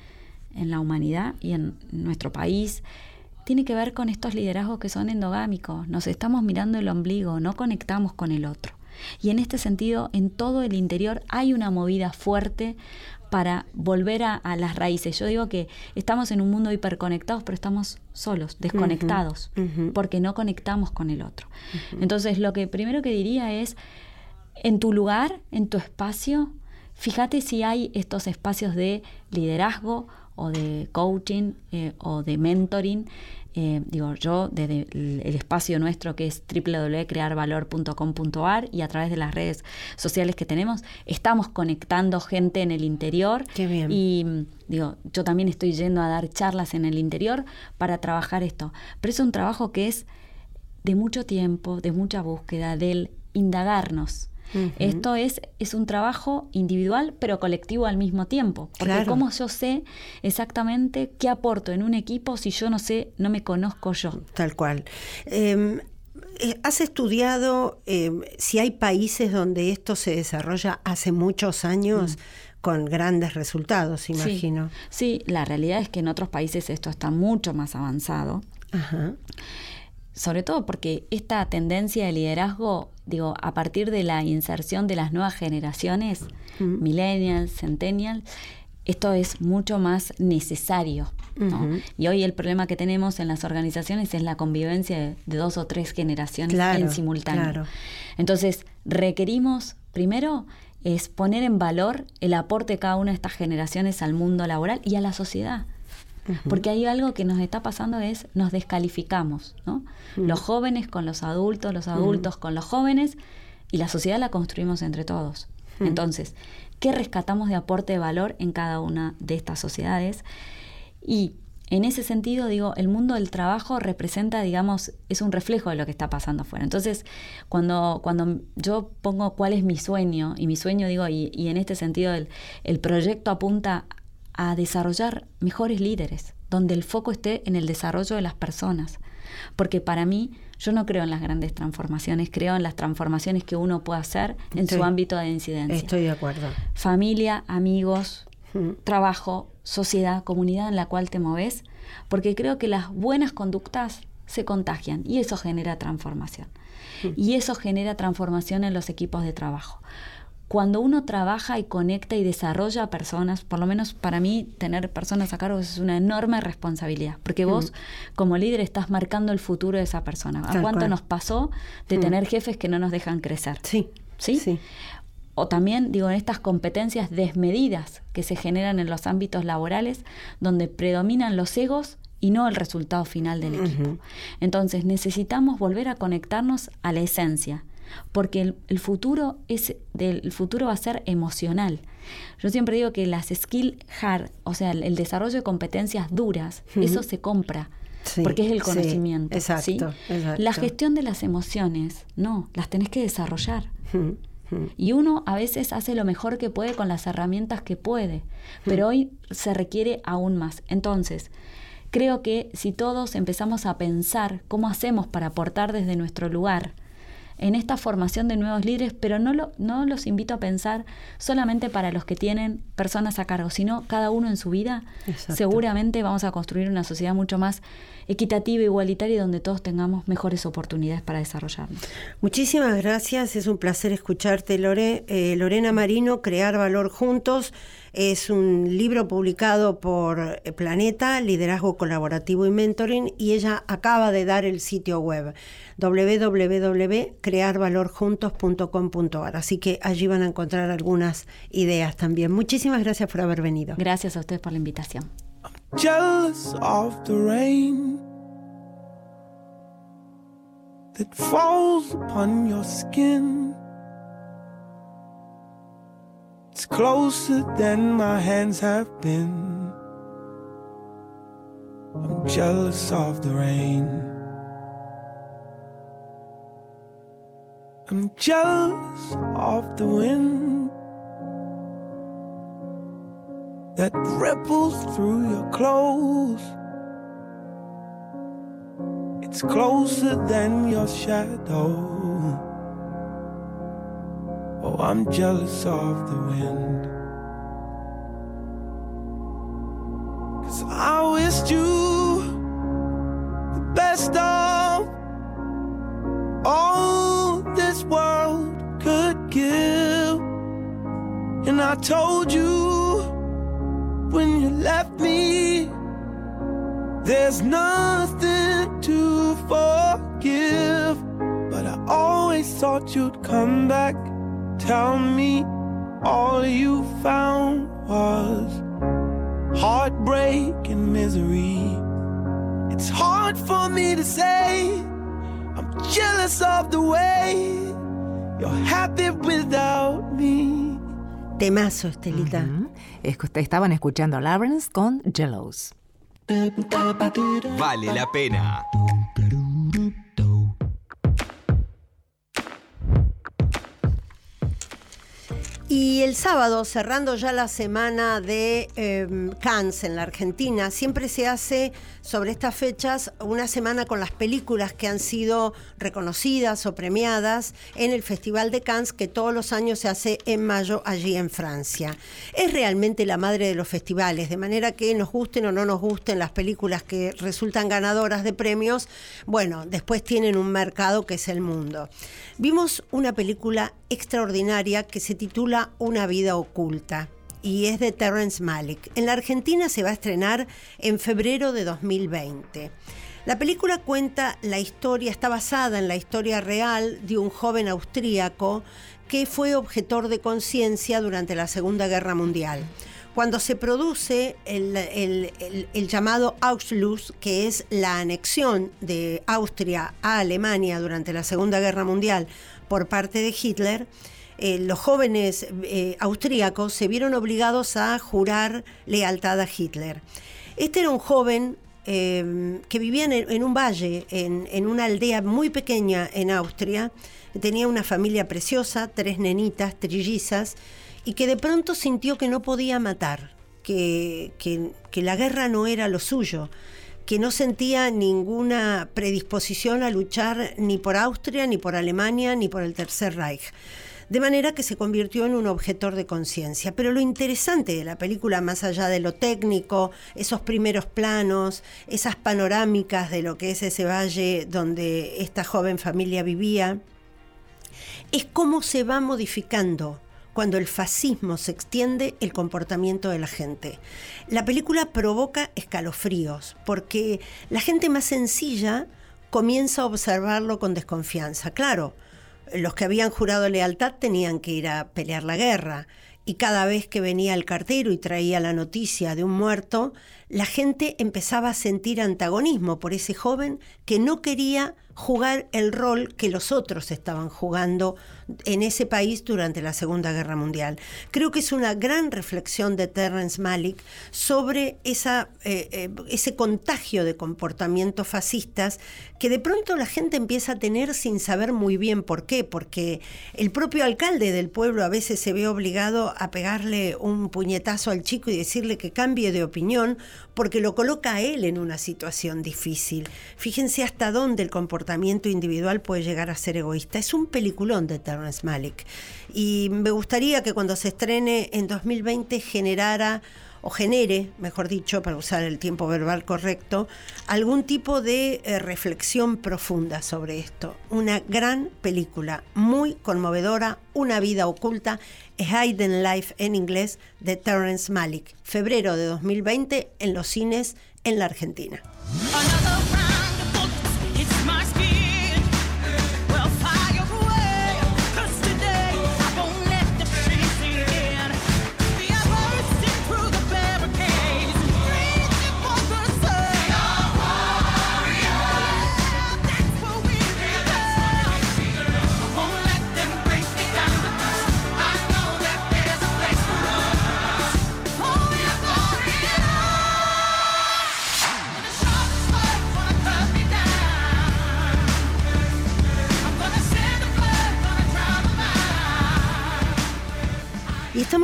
en la humanidad y en nuestro país tiene que ver con estos liderazgos que son endogámicos. Nos estamos mirando el ombligo, no conectamos con el otro. Y en este sentido, en todo el interior hay una movida fuerte para volver a, las raíces. Yo digo que estamos en un mundo hiperconectados, pero estamos solos, desconectados, porque no conectamos con el otro. Entonces, lo que primero que diría es, en tu lugar, en tu espacio, fíjate si hay estos espacios de liderazgo o de coaching eh, o de mentoring. Eh, digo, yo desde el, espacio nuestro que es www.crearvalor.com.ar y a través de las redes sociales que tenemos, estamos conectando gente en el interior. Qué bien. Y digo, yo también estoy yendo a dar charlas en el interior para trabajar esto. Pero es un trabajo que es de mucho tiempo, de mucha búsqueda, del indagarnos esto es, es un trabajo individual pero colectivo al mismo tiempo. Porque ¿cómo yo sé exactamente qué aporto en un equipo si yo no sé, no me conozco yo? Tal cual. Em, eh, ¿Has estudiado em, si hay países donde esto se desarrolla hace muchos años? Mm. con grandes resultados, imagino. Sí, sí, la realidad es que en otros países esto está mucho más avanzado. Ajá sobre todo porque esta tendencia de liderazgo, digo, a partir de la inserción de las nuevas generaciones, millennials, centennials, esto es mucho más necesario. Y hoy el problema que tenemos en las organizaciones es la convivencia de, dos o tres generaciones en simultáneo. Entonces, requerimos, primero, es poner en valor el aporte de cada una de estas generaciones al mundo laboral y a la sociedad. Porque hay algo que nos está pasando es nos descalificamos, ¿no? Los jóvenes con los adultos, los adultos con los jóvenes y la sociedad la construimos entre todos. Entonces, ¿qué rescatamos de aporte de valor en cada una de estas sociedades? Y en ese sentido, digo, el mundo del trabajo representa, digamos, es un reflejo de lo que está pasando afuera. Entonces, cuando, cuando yo pongo cuál es mi sueño, y mi sueño, digo, y, y en este sentido el, el proyecto apunta a desarrollar mejores líderes, donde el foco esté en el desarrollo de las personas. Porque para mí, yo no creo en las grandes transformaciones, creo en las transformaciones que uno puede hacer en su ámbito de incidencia. Estoy de acuerdo. Familia, amigos, trabajo, sociedad, comunidad en la cual te moves, porque creo que las buenas conductas se contagian y eso genera transformación. Y eso genera transformación en los equipos de trabajo cuando uno trabaja y conecta y desarrolla personas, por lo menos para mí tener personas a cargo es una enorme responsabilidad, porque vos mm. como líder estás marcando el futuro de esa persona. ¿A cuánto nos pasó de mm. tener jefes que no nos dejan crecer? Sí. ¿Sí? sí. O también, digo, en estas competencias desmedidas que se generan en los ámbitos laborales, donde predominan los egos y no el resultado final del equipo. Entonces necesitamos volver a conectarnos a la esencia porque el, futuro es del futuro va a ser emocional. Yo siempre digo que las skill hard, o sea, el, desarrollo de competencias duras, eso se compra. porque es el conocimiento. exacto, La gestión de las emociones, no, las tenés que desarrollar. Y uno a veces hace lo mejor que puede con las herramientas que puede, pero hoy se requiere aún más. Entonces, creo que si todos empezamos a pensar cómo hacemos para aportar desde nuestro lugar, en esta formación de nuevos líderes, pero no, lo, no los invito a pensar solamente para los que tienen personas a cargo, sino cada uno en su vida. Seguramente vamos a construir una sociedad mucho más equitativa, igualitaria, donde todos tengamos mejores oportunidades para desarrollarnos. Muchísimas gracias, es un placer escucharte, Lore. Eh, Lorena Marino, Crear Valor Juntos. Es un libro publicado por eh, Planeta, Liderazgo Colaborativo y Mentoring, y ella acaba de dar el sitio web www.crearvalorjuntos.com.ar. Así que allí van a encontrar algunas ideas también. Muchísimas gracias por haber venido. Gracias a ustedes por la invitación. jealous of the rain that falls upon your skin. It's closer than my hands have been. I'm jealous of the rain. I'm jealous of the wind that ripples through your clothes. It's closer than your shadow. Oh, I'm jealous of the wind. Cause I wished you the best of all this world could give. And I told you when you left me, there's nothing to forgive. But I always thought you'd come back. Tell me all you found was heartbreak and misery. It's hard for me to say. I'm jealous of the way you're happy without me. Temazo, Estelita. Ujú. Escu- Estaban escuchando a Lawrence con Jellos. Vale la pena. Y el sábado, cerrando ya la semana de eh, Cannes en la Argentina, siempre se hace sobre estas fechas una semana con las películas que han sido reconocidas o premiadas en el Festival de Cannes, que todos los años se hace en mayo allí en Francia. Es realmente la madre de los festivales, de manera que nos gusten o no nos gusten las películas que resultan ganadoras de premios, bueno, después tienen un mercado que es el mundo. Vimos una película extraordinaria que se titula Una vida oculta y es de Terrence Malick. En la Argentina se va a estrenar en febrero de 2020. La película cuenta la historia, está basada en la historia real de un joven austríaco que fue objetor de conciencia durante la Segunda Guerra Mundial. Cuando se produce el, el- llamado Ausschluss, que es la anexión de Austria a Alemania durante la Segunda Guerra Mundial por parte de Hitler, eh, los jóvenes eh, austríacos se vieron obligados a jurar lealtad a Hitler. Este era un joven eh, que vivía en, en un valle, en, en una aldea muy pequeña en Austria, tenía una familia preciosa, tres nenitas, trillizas, y que de pronto sintió que no podía matar, que, que- que la guerra no era lo suyo, que no sentía ninguna predisposición a luchar ni por Austria, ni por Alemania, ni por el Tercer Reich. De manera que se convirtió en un objetor de conciencia. Pero lo interesante de la película, más allá de lo técnico, esos primeros planos, esas panorámicas de lo que es ese valle donde esta joven familia vivía, es cómo se va modificando cuando el fascismo se extiende el comportamiento de la gente. La película provoca escalofríos porque la gente más sencilla comienza a observarlo con desconfianza. Claro, los que habían jurado lealtad tenían que ir a pelear la guerra y cada vez que venía el cartero y traía la noticia de un muerto, la gente empezaba a sentir antagonismo por ese joven que no quería jugar el rol que los otros estaban jugando en ese país durante la Segunda Guerra Mundial. Creo que es una gran reflexión de Terrence Malick sobre eh, eh, ese contagio de comportamientos fascistas que de pronto la gente empieza a tener sin saber muy bien por qué, porque el propio alcalde del pueblo a veces se ve obligado a pegarle un puñetazo al chico y decirle que cambie de opinión porque lo coloca a él en una situación difícil. Fíjense hasta dónde el comportamiento individual puede llegar a ser egoísta. Es un peliculón de Terrence Malick. Y me gustaría que cuando se estrene en 2020 generara o genere, mejor dicho, para usar el tiempo verbal correcto, algún tipo de eh, reflexión profunda sobre esto. Una gran película, muy conmovedora, Una vida oculta, A Hidden Life en inglés, de Terrence Malick, febrero de 2020 en los cines en la Argentina.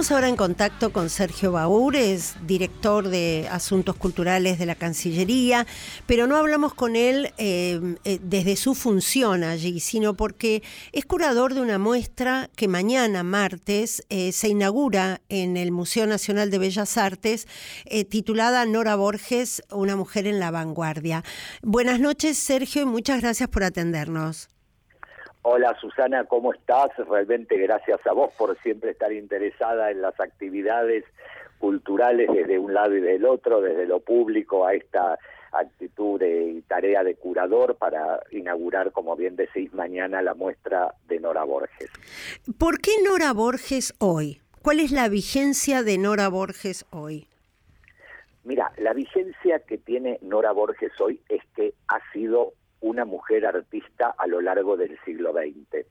Estamos ahora en contacto con Sergio Baúres, director de Asuntos Culturales de la Cancillería, pero no hablamos con él eh, eh, desde su función allí, sino porque es curador de una muestra que mañana, martes, eh, se inaugura en el Museo Nacional de Bellas Artes, titulada Nora Borges, Una mujer en la vanguardia. Buenas noches, Sergio, y muchas gracias por atendernos. Hola Susana, ¿cómo estás? Realmente gracias a vos por siempre estar interesada en las actividades culturales desde un lado y del otro, desde lo público a esta actitud de- y tarea de curador para inaugurar, como bien decís, mañana la muestra de Nora Borges. ¿Por qué Nora Borges hoy? ¿Cuál es la vigencia de Nora Borges hoy? Mira, la vigencia que tiene Nora Borges hoy es que ha sido una mujer artista a lo largo del siglo XX.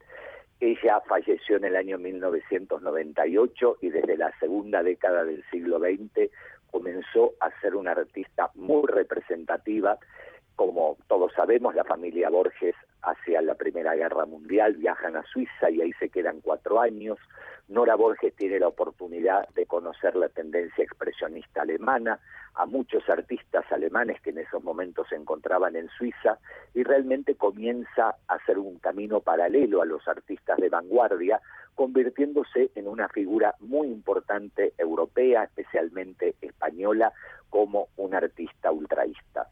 Ella falleció en el año 1998 y desde la segunda década del siglo XX comenzó a ser una artista muy representativa. Como todos sabemos, la familia Borges hacia la Primera Guerra Mundial viajan a Suiza y ahí se quedan cuatro años. Nora Borges tiene la oportunidad de conocer la tendencia expresionista alemana, a muchos artistas alemanes que en esos momentos se encontraban en Suiza y realmente comienza a hacer un camino paralelo a los artistas de vanguardia, convirtiéndose en una figura muy importante europea, especialmente española, como un artista ultraísta.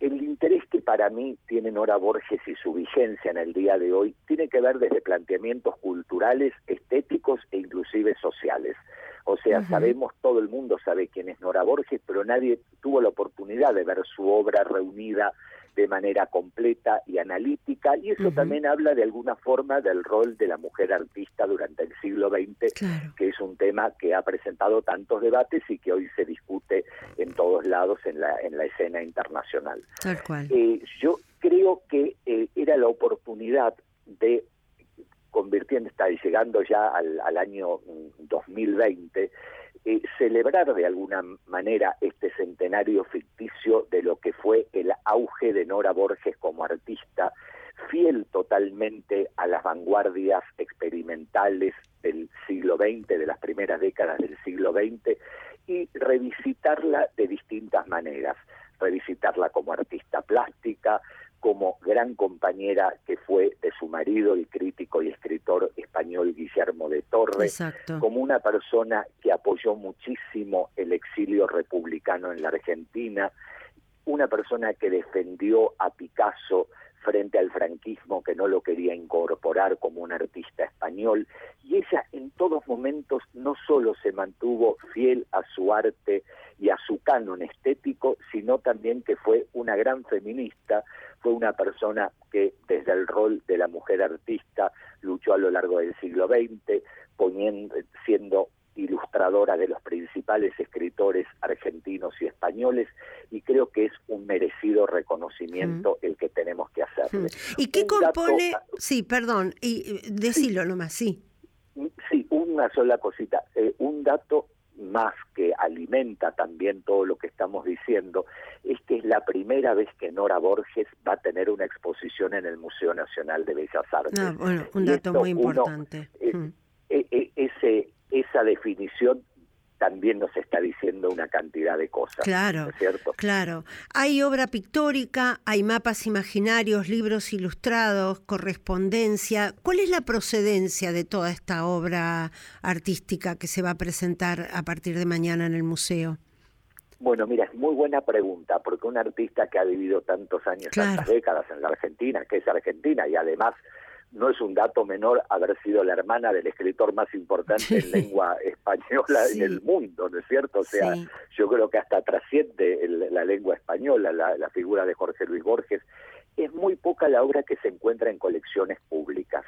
El interés que para mí tiene Nora Borges y su vigencia en el día de hoy tiene que ver desde planteamientos culturales, estéticos e inclusive sociales. O sea, sabemos, todo el mundo sabe quién es Nora Borges, pero nadie tuvo la oportunidad de ver su obra reunida de manera completa y analítica, y eso también habla de alguna forma del rol de la mujer artista durante el siglo XX, Claro. que es un tema que ha presentado tantos debates y que hoy se discute en todos lados en la, en la escena internacional. Tal cual. Eh, yo creo que eh, era la oportunidad de convirtiendo, está llegando ya al, al año mm, 2020, eh, celebrar de alguna manera este centenario ficticio de lo que fue el auge de Nora Borges como artista, fiel totalmente a las vanguardias experimentales del siglo XX, de las primeras décadas del siglo XX, y revisitarla de distintas maneras, revisitarla como artista plástica, como gran compañera que fue de su marido, el crítico y escritor español Guillermo de Torres, Exacto. como una persona que apoyó muchísimo el exilio republicano en la Argentina, una persona que defendió a Picasso frente al franquismo que no lo quería incorporar como un artista español y ella en todos momentos no solo se mantuvo fiel a su arte y a su canon estético, sino también que fue una gran feminista, fue una persona que desde el rol de la mujer artista luchó a lo largo del siglo XX, poniendo, siendo ilustradora de los principales escritores argentinos y españoles y creo que es un merecido reconocimiento el que tenemos que hacerle. ¿Y qué Un dato- compone? Sí, perdón, y eh, decilo nomás, sí. Sí, una sola cosita. Eh, un dato más que alimenta también todo lo que estamos diciendo es que es la primera vez que Nora Borges va a tener una exposición en el Museo Nacional de Bellas Artes. Ah, bueno, un dato muy uno, importante. eh, Mm. e- e- ese, esa definición también nos está diciendo una cantidad de cosas. Claro, ¿no es cierto? claro. Hay obra pictórica, hay mapas imaginarios, libros ilustrados, correspondencia. ¿Cuál es la procedencia de toda esta obra artística que se va a presentar a partir de mañana en el museo? Bueno, mira, es muy buena pregunta, porque un artista que ha vivido tantos años, Claro. tantas décadas en la Argentina, que es argentina, y además no es un dato menor haber sido la hermana del escritor más importante en lengua española Sí. en el mundo, ¿no es cierto? O sea, Sí. yo creo que hasta trasciende el- la lengua española, la, la figura de Jorge Luis Borges. Es muy poca la obra que se encuentra en colecciones públicas.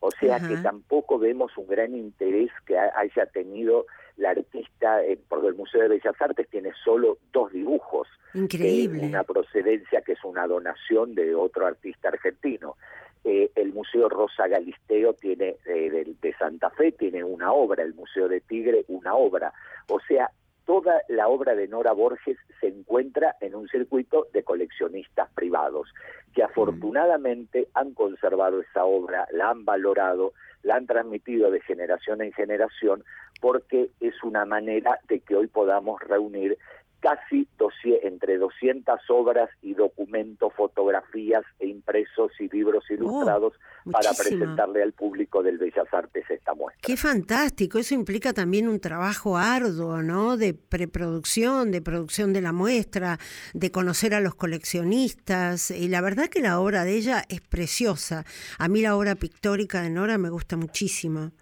O sea que tampoco vemos un gran interés que ha- haya tenido la artista, eh, porque el Museo de Bellas Artes tiene solo dos dibujos. Increíble. Eh, una procedencia que es una donación de otro artista argentino. Eh, el Museo Rosa Galisteo tiene eh, de, de Santa Fe tiene una obra, el Museo de Tigre una obra. O sea, toda la obra de Nora Borges se encuentra en un circuito de coleccionistas privados, que afortunadamente han conservado esa obra, la han valorado, la han transmitido de generación en generación, porque es una manera de que hoy podamos reunir casi 200 entre 200 obras y documentos, fotografías e impresos y libros ilustrados para presentarle al público del Bellas Artes esta muestra. Qué fantástico, eso implica también un trabajo arduo, ¿no? De preproducción, de producción de la muestra, de conocer a los coleccionistas. Y la verdad que la obra de ella es preciosa. A mí la obra pictórica de Nora me gusta muchísimo.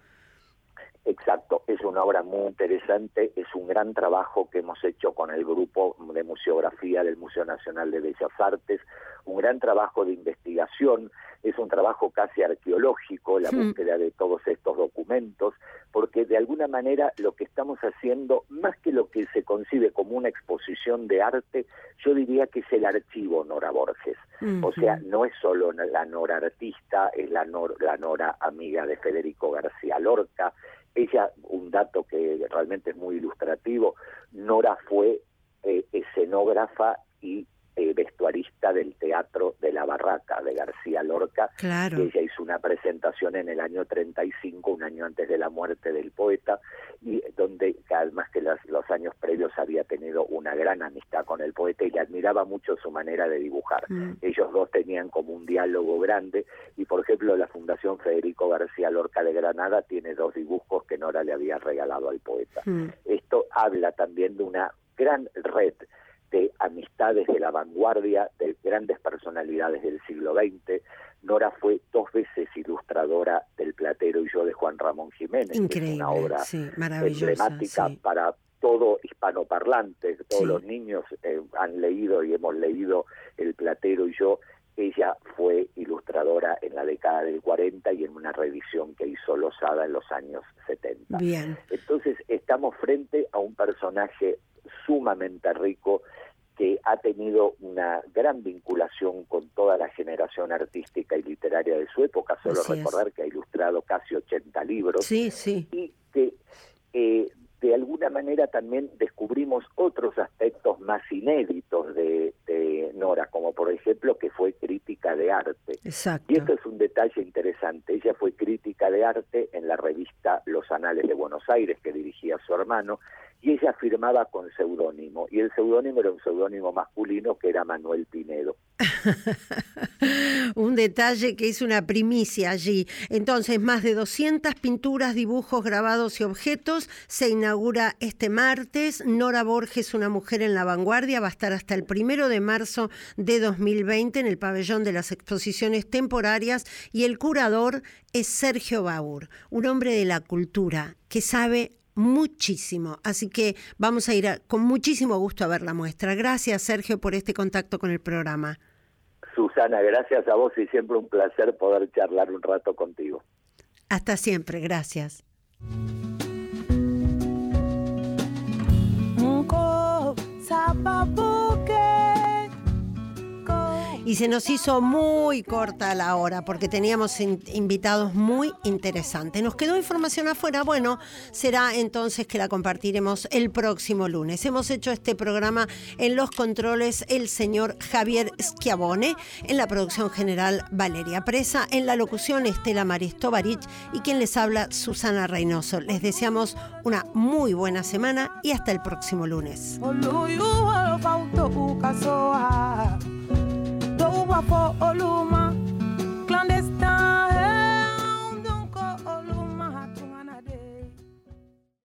Exacto, es una obra muy interesante, es un gran trabajo que hemos hecho con el grupo de museografía del Museo Nacional de Bellas Artes, un gran trabajo de investigación, es un trabajo casi arqueológico, la búsqueda de todos estos documentos, porque de alguna manera lo que estamos haciendo, más que lo que se concibe como una exposición de arte, yo diría que es el archivo Nora Borges. O sea, no es solo la Nora artista, es la, Nor- la Nora amiga de Federico García Lorca. Ella, un dato que realmente es muy ilustrativo, Nora fue eh, escenógrafa y eh, vestuarista del Teatro de la Barraca de García Lorca. Claro. Ella hizo una presentación en el año 35, un año antes de la muerte del poeta, y donde además que los, los años previos había tenido una gran amistad con el poeta y le admiraba mucho su manera de dibujar. Mm. Ellos dos tenían como un diálogo grande y, por ejemplo, la Fundación Federico García Lorca de Granada tiene dos dibujos que Nora le había regalado al poeta. Mm. Esto habla también de una gran red de amistades de la vanguardia, de grandes personalidades del siglo XX. Nora fue dos veces ilustradora del Platero y yo de Juan Ramón Jiménez, es Increíble, una obra sí, emblemática sí. para todo hispanoparlante. Todos Sí. los niños eh, han leído y hemos leído El Platero y yo. Ella fue ilustradora en la década del 40 y en una reedición que hizo Lozada en los años 70. Bien. Entonces estamos frente a un personaje sumamente rico que ha tenido una gran vinculación con toda la generación artística y literaria de su época. Solo Así es. recordar que ha ilustrado casi 80 libros Sí, sí. y que eh, de alguna manera también descubrimos otros aspectos más inéditos de, como por ejemplo que fue crítica de arte. Exacto. Y esto es un detalle interesante. Ella fue crítica de arte en la revista Los Anales de Buenos Aires, que dirigía su hermano, y ella firmaba con seudónimo. Y el seudónimo era un seudónimo masculino que era Manuel Pinedo. Un detalle que es una primicia allí. Entonces, más de 200 pinturas, dibujos, grabados y objetos. Se inaugura este martes. Nora Borges, una mujer en la vanguardia, va a estar hasta el primero de marzo de 2020 en el pabellón de las exposiciones temporarias. Y el curador es Sergio Baur, un hombre de la cultura que sabe muchísimo. Así que vamos a ir con muchísimo gusto a ver la muestra. Gracias, Sergio, por este contacto con el programa. Susana, gracias a vos y siempre un placer poder charlar un rato contigo. Hasta siempre, gracias. Y se nos hizo muy corta la hora porque teníamos in- invitados muy interesantes. Nos quedó información afuera. Bueno, será entonces que la compartiremos el próximo lunes. Hemos hecho este programa en los controles el señor Javier Schiavone, en la producción general Valeria Presa, en la locución Estela Maristovarich y quien les habla Susana Reynoso. Les deseamos una muy buena semana y hasta el próximo lunes. wà fọ olúmọ.